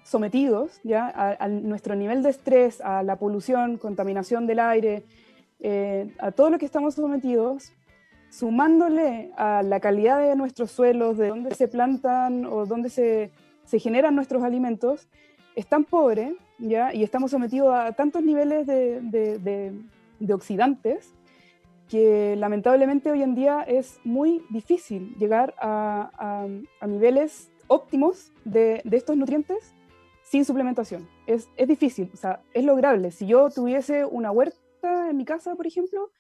B: sometidos, ya a, nuestro nivel de estrés, a la polución, contaminación del aire, a todo lo que estamos sometidos, sumándole a la calidad de nuestros suelos, de dónde se plantan o dónde se, se generan nuestros alimentos, es tan pobre ¿ya? y estamos sometidos a tantos niveles de, oxidantes que lamentablemente hoy en día es muy difícil llegar a, niveles óptimos de, estos nutrientes sin suplementación. Es, difícil, o sea, es lograble. Si yo tuviese una huerta en mi casa, por ejemplo,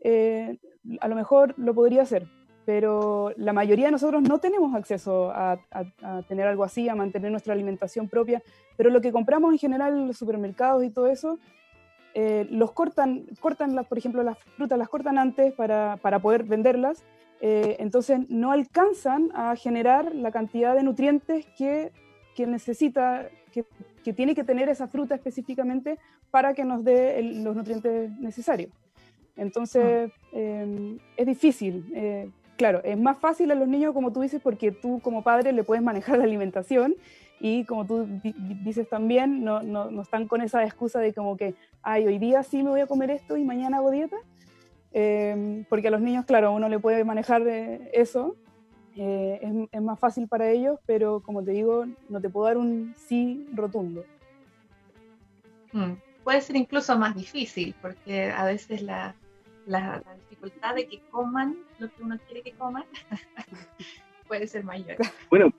B: eh, a lo mejor lo podría hacer, pero la mayoría de nosotros no tenemos acceso a, tener algo así, a mantener nuestra alimentación propia, pero lo que compramos en general en los supermercados y todo eso, eh, los cortan, cortan las, por ejemplo, las frutas las cortan antes para, poder venderlas, eh, entonces no alcanzan a generar la cantidad de nutrientes que, necesita, que, tiene que tener esa fruta específicamente para que nos dé los nutrientes necesarios. Entonces, ah. eh, es difícil claro, es más fácil a los niños, como tú dices, porque tú como padre le puedes manejar la alimentación y como tú dices también, no, no, están con esa excusa de como que, ay, hoy día sí me voy a comer esto y mañana hago dieta. Em, porque a los niños, claro, uno le puede manejar eh, eso, eh, es, más fácil para ellos, pero como te digo, no te puedo dar un sí rotundo.
A: Mm, puede ser incluso más difícil, porque a veces la, la, dificultad de que coman lo que uno quiere que coman puede ser mayor.
C: Bueno,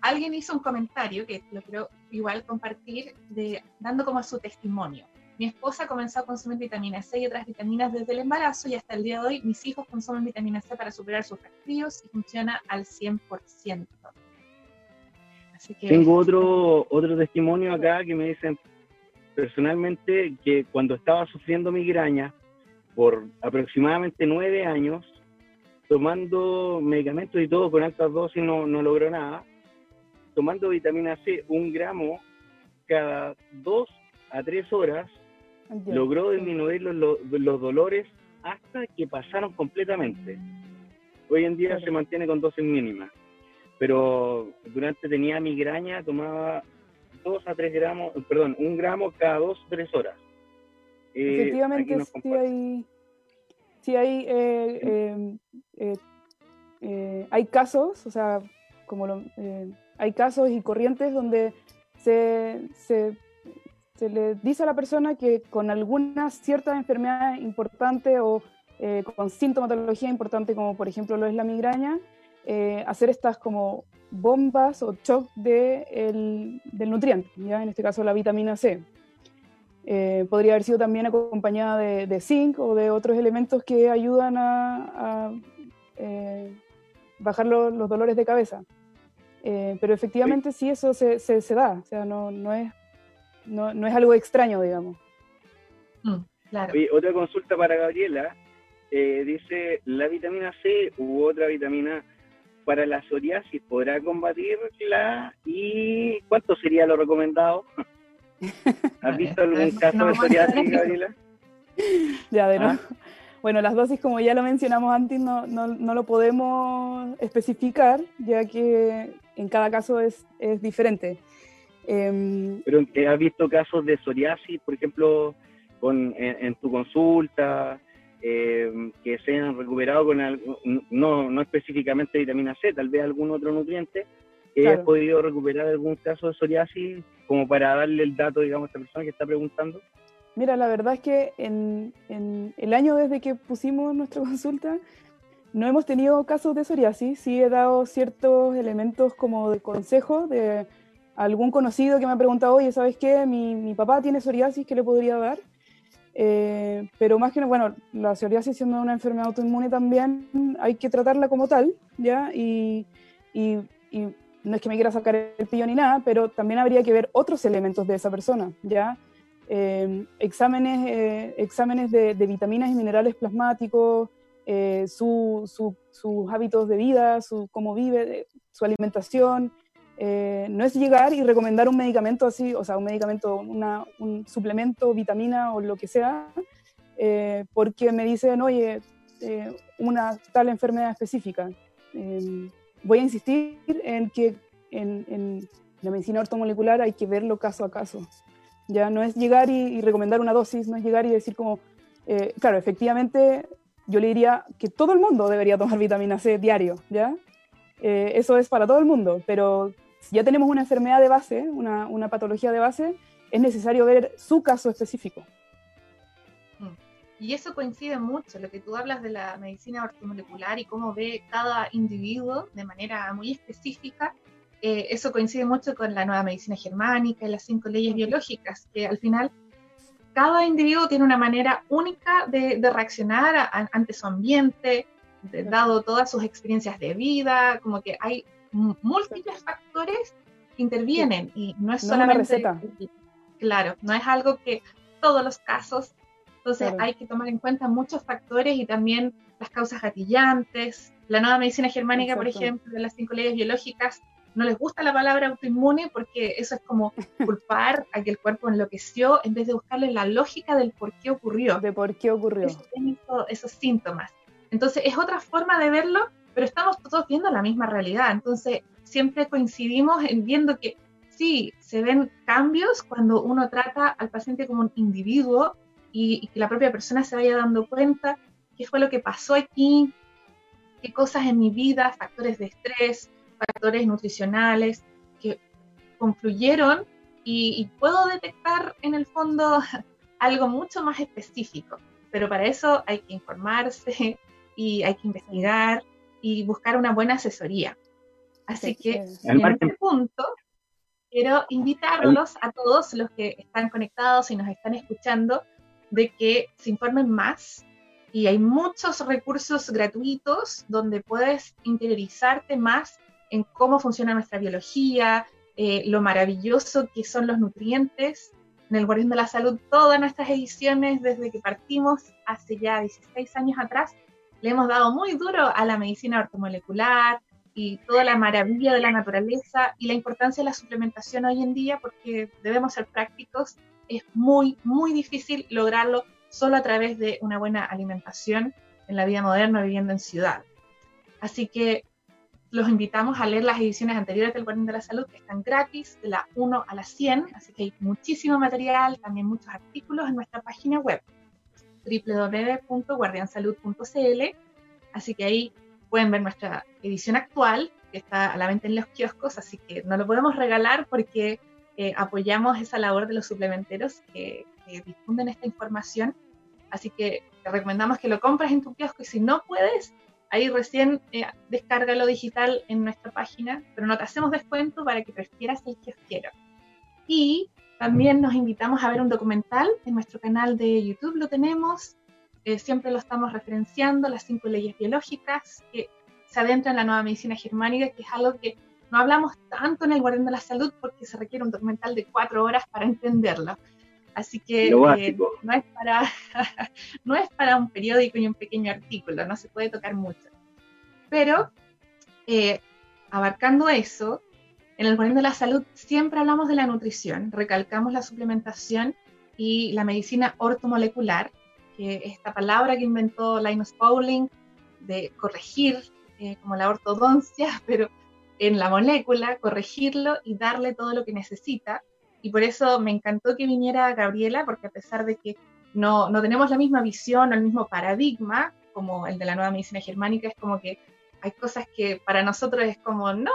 A: alguien hizo un comentario que lo quiero igual compartir, de, dando como su testimonio. Mi esposa comenzó a consumir vitamina C y otras vitaminas desde el embarazo y hasta el día de hoy mis hijos consumen vitamina C para superar sus resfríos y funciona al 100%.
C: Así que, Tengo otro, otro testimonio acá que me dicen, personalmente que cuando estaba sufriendo migraña por aproximadamente nueve años, tomando medicamentos y todo con altas dosis no, no logró nada, tomando vitamina C un gramo cada dos a tres horas, logró disminuir los, los, dolores hasta que pasaron completamente. Hoy en día se mantiene con dosis mínimas. pero durante tenía migraña, tomaba dos a tres gramos, perdón, un gramo cada dos o tres horas.
B: Eh, Efectivamente, sí hay, sí hay, eh, eh, hay casos, o sea, como lo, hay casos y corrientes donde se, se, se, le dice a la persona que con alguna cierta enfermedad importante o con sintomatología importante, como por ejemplo lo es la migraña, hacer estas como bombas o shock de del nutriente, ¿ya? en este caso la vitamina C. Eh, podría haber sido también acompañada de, zinc o de otros elementos que ayudan a, eh, bajar los dolores de cabeza. Eh, pero efectivamente sí. eso se, se, da, o sea, no, no, es, no, no es algo extraño, digamos.
C: Mm, claro. otra consulta para Gabriela. dice, ¿la vitamina C u otra vitamina para la psoriasis podrá combatirla? ¿Y cuánto sería lo recomendado? ¿Has visto algún caso de psoriasis, Gabriela?
B: Ya, de ¿Ah? Bueno, las dosis, como ya lo mencionamos antes, no, no, no, lo podemos especificar, ya que en cada caso es, es diferente.
C: Eh, Pero ¿has visto casos de psoriasis, por ejemplo, con, en, tu consulta, em, que se han recuperado con algo, no, no específicamente vitamina C, tal vez algún otro nutriente, que has podido recuperar algún caso de psoriasis como para darle el dato, digamos, a esta persona que está preguntando?
B: Mira, la verdad es que en, el año desde que pusimos nuestra consulta, no hemos tenido casos de psoriasis. Sí he dado ciertos elementos como de consejo de algún conocido que me ha preguntado, oye, ¿sabes qué? Mi, papá tiene psoriasis, ¿qué le podría dar? Eh, pero más que bueno, la psoriasis siendo una enfermedad autoinmune también hay que tratarla como tal, ¿ya? y no es que me quiera sacar el pillo ni nada, pero también habría que ver otros elementos de esa persona, ¿ya? Em, exámenes eh, exámenes de, vitaminas y minerales plasmáticos, eh, sus hábitos de vida, su, cómo vive, su alimentación. Eh, no es llegar y recomendar un medicamento así, o sea, un medicamento, un suplemento, vitamina o lo que sea, porque me dicen, oye, una tal enfermedad específica. Voy a insistir en que en, la medicina ortomolecular hay que verlo caso a caso. Ya no es llegar y, recomendar una dosis, no es llegar y decir como, eh, claro, efectivamente yo le diría que todo el mundo debería tomar vitamina C diario, ¿ya? Eh, eso es para todo el mundo, pero si ya tenemos una enfermedad de base, una, una patología de base, es necesario ver su caso específico.
A: Y eso coincide mucho, lo que tú hablas de la medicina ortomolecular y cómo ve cada individuo de manera muy específica, eh, eso coincide mucho con la nueva medicina germánica y las cinco leyes biológicas, que al final cada individuo tiene una manera única de, reaccionar ante su ambiente, dado todas sus experiencias de vida, como que hay múltiples factores intervienen y no es solamente... Claro, no es algo que todos los casos entonces hay que tomar en cuenta muchos factores y también las causas gatillantes. La nueva medicina germánica, por ejemplo, de las cinco leyes biológicas, no les gusta la palabra autoinmune porque eso es como culpar a que el cuerpo enloqueció en vez de buscarle la lógica del por qué ocurrió.
B: De por qué ocurrió.
A: esos síntomas. Entonces es otra forma de verlo, pero estamos todos viendo la misma realidad. Entonces siempre coincidimos en viendo que sí, se ven cambios cuando uno trata al paciente como un individuo y, que la propia persona se vaya dando cuenta qué fue lo que pasó aquí, qué cosas en mi vida, factores de estrés, factores nutricionales que confluyeron y, puedo detectar en el fondo algo mucho más específico. Pero para eso hay que informarse y hay que investigar y buscar una buena asesoría. Así que en este punto quiero invitarlos a todos los que están conectados y nos están escuchando de que se informen más y hay muchos recursos gratuitos donde puedes interiorizarte más en cómo funciona nuestra biología, eh, lo maravilloso que son los nutrientes. En el Guardián de la Salud, todas nuestras ediciones desde que partimos hace ya 16 años atrás, le hemos dado muy duro a la medicina ortomolecular y toda la maravilla de la naturaleza y la importancia de la suplementación hoy en día porque debemos ser prácticos es muy, muy difícil lograrlo solo a través de una buena alimentación en la vida moderna viviendo en ciudad. Así que los invitamos a leer las ediciones anteriores del Guardián de la Salud, que están gratis, de la 1 a la 100, así que hay muchísimo material, también muchos artículos en nuestra página web, www.guardiansalud.cl, así que ahí pueden ver nuestra edición actual, que está a la venta en los kioscos, así que no lo podemos regalar porque eh, apoyamos esa labor de los suplementeros que, difunden esta información. Así que te recomendamos que lo compres en tu kiosco y si no puedes, ahí recién eh, descárgalo digital en nuestra página, pero no te hacemos descuento para que prefieras el kiosquero. Y también nos invitamos a ver un documental en nuestro canal de YouTube, lo tenemos, eh, siempre lo estamos referenciando, las cinco leyes biológicas, que se adentra en la nueva medicina germánica, que es algo que no hablamos tanto en el Guardián de la Salud porque se requiere un documental de cuatro horas para entenderlo. Así que eh, no, es para, no es para un periódico y un pequeño artículo, no se puede tocar mucho. Pero eh, abarcando eso, en el Guardián de la Salud siempre hablamos de la nutrición, recalcamos la suplementación y la medicina ortomolecular, que es esta palabra que inventó Linus Pauling de corregir eh, como la ortodoncia, pero en la molécula, corregirlo y darle todo lo que necesita. Y por eso me encantó que viniera Gabriela, porque a pesar de que no, no tenemos la misma visión o el mismo paradigma como el de la nueva medicina germánica, es como que hay cosas que para nosotros es como, no,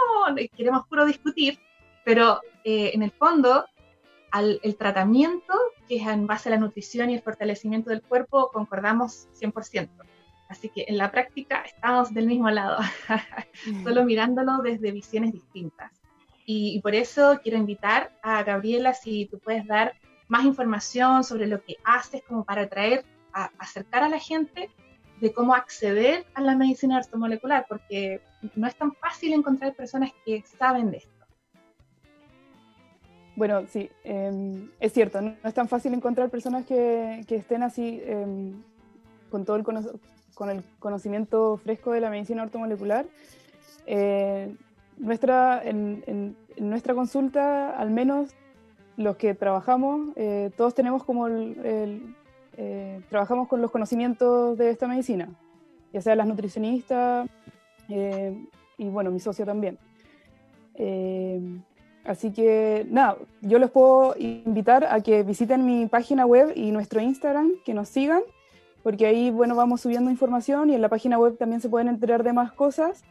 A: queremos puro discutir, pero eh, en el fondo al, el tratamiento, que es en base a la nutrición y el fortalecimiento del cuerpo, concordamos 100%. Así que en la práctica estamos del mismo lado, solo mirándolo desde visiones distintas. Y, por eso quiero invitar a Gabriela si tú puedes dar más información sobre lo que haces como para atraer, a, acercar a la gente de cómo acceder a la medicina ortomolecular, porque no es tan fácil encontrar personas que saben de esto.
B: Bueno, sí, em, es cierto, no, es tan fácil encontrar personas que, que estén así em, con todo el conocimiento con el conocimiento fresco de la medicina ortomolecular, eh, nuestra, en, nuestra consulta, al menos los que trabajamos, eh, todos tenemos como el, eh, trabajamos con los conocimientos de esta medicina, ya sea las nutricionistas y bueno, mi socio también. así que nada, yo les puedo invitar a que visiten mi página web y nuestro Instagram, que nos sigan porque ahí, bueno, vamos subiendo información y en la página web también se pueden enterar de más cosas.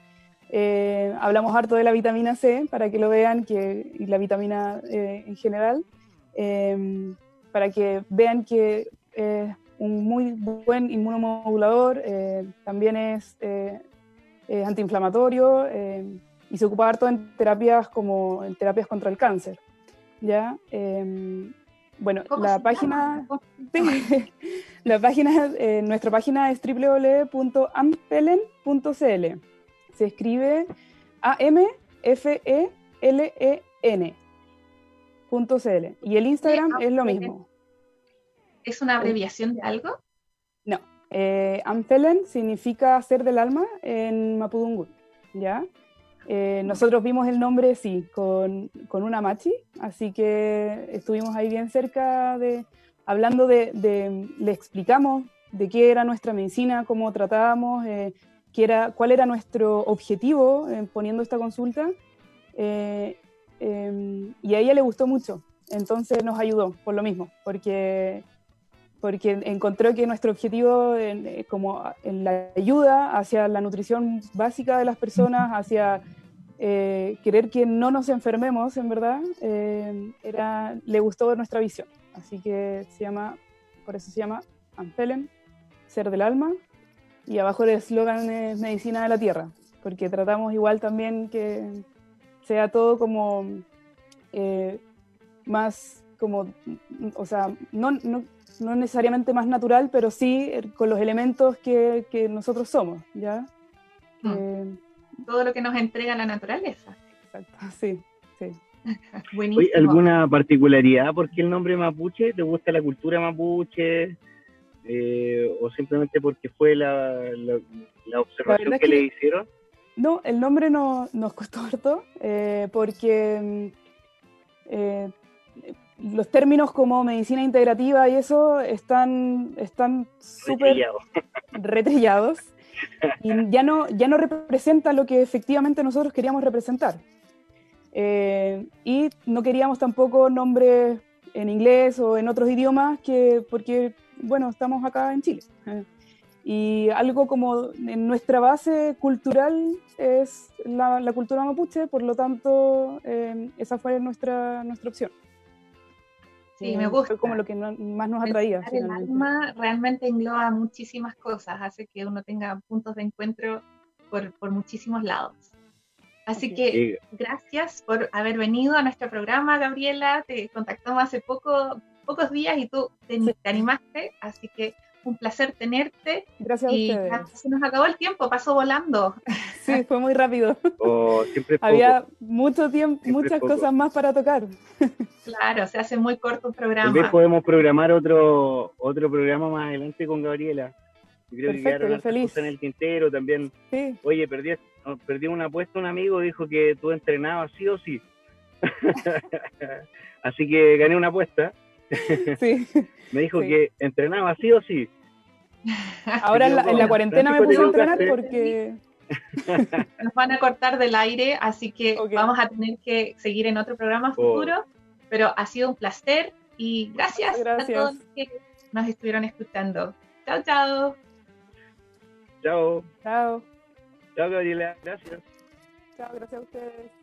B: Eh, hablamos harto de la vitamina C para que lo vean que, y la vitamina eh, en general, eh, para que vean que es un muy buen inmunomodulador, también es, antiinflamatorio y se ocupa harto en terapias como en terapias contra el cáncer. ¿ya? Bueno, la página, la página, eh, nuestra página es www.ampelen.cl. Se escribe A-M-F-E-L-E-N.cl. Y el Instagram es lo mismo.
A: ¿Es una abreviación de algo?
B: No. Eh, Ampelen significa ser del alma en Mapudungun, ¿ya? Eh, nosotros vimos el nombre, sí, con, con, una machi, así que estuvimos ahí bien cerca de, hablando de, le explicamos de qué era nuestra medicina, cómo tratábamos, eh, qué era, cuál era nuestro objetivo eh, poniendo esta consulta, em, y a ella le gustó mucho, entonces nos ayudó por lo mismo, porque porque encontró que nuestro objetivo en, eh, como en la ayuda hacia la nutrición básica de las personas, hacia eh, querer que no nos enfermemos, en verdad, eh, era, le gustó nuestra visión. Así que se llama, por eso se llama Ampelen, Ser del Alma, y abajo el eslogan es Medicina de la Tierra, porque tratamos igual también que sea todo como más como, o sea, no, no, no necesariamente más natural, pero sí eh, con los elementos que, que nosotros somos, ¿ya?
A: Mm. Eh, Todo lo que nos entrega la naturaleza.
B: Exacto, sí, sí.
C: Buenísimo. ¿Alguna particularidad por qué el nombre mapuche? ¿Te gusta la cultura mapuche? Eh, ¿O simplemente porque fue la, la, observación que, le hicieron?
B: No, el nombre no, nos costó harto, porque mm, los términos como medicina integrativa y eso están están súper retrillados. y ya no, ya no representa lo que efectivamente nosotros queríamos representar. Eh, y no queríamos tampoco nombres en inglés o en otros idiomas, que, porque, bueno, estamos acá en Chile. Y algo como en nuestra base cultural es la, la cultura mapuche, por lo tanto, eh, esa fue nuestra, nuestra opción.
A: Sí, me gusta.
B: Fue como lo que más nos atraía.
A: El alma realmente engloba muchísimas cosas, hace que uno tenga puntos de encuentro por, por muchísimos lados. Así que gracias por haber venido a nuestro programa, Gabriela. Te contactamos hace poco, pocos días y tú te, te animaste, así que un placer tenerte.
B: Gracias a ustedes.
A: se nos acabó el tiempo, pasó volando.
B: Sí, fue muy rápido.
C: Oh, siempre
B: Había mucho tiempo, muchas cosas más para tocar.
A: Claro, se hace muy corto un programa.
C: Tal vez podemos programar otro otro programa más adelante con Gabriela.
B: Yo creo Perfecto, que quedaron
C: feliz. en el tintero también.
B: Sí.
C: Oye, perdí, perdí una apuesta, un amigo dijo que tú entrenabas sí o sí. Así que gané una apuesta.
B: Sí.
C: Me dijo que entrenaba sí o sí.
B: Ahora en la, cuarentena me puse a entrenar porque...
A: Nos van a cortar del aire, así que vamos a tener que seguir en otro programa oh. futuro. Pero ha sido un placer y gracias,
B: gracias.
A: a todos los que nos estuvieron escuchando. Chao, chao.
C: Chao.
B: Chao.
C: Chao, Gabriela. Gracias.
B: Chao, gracias a ustedes.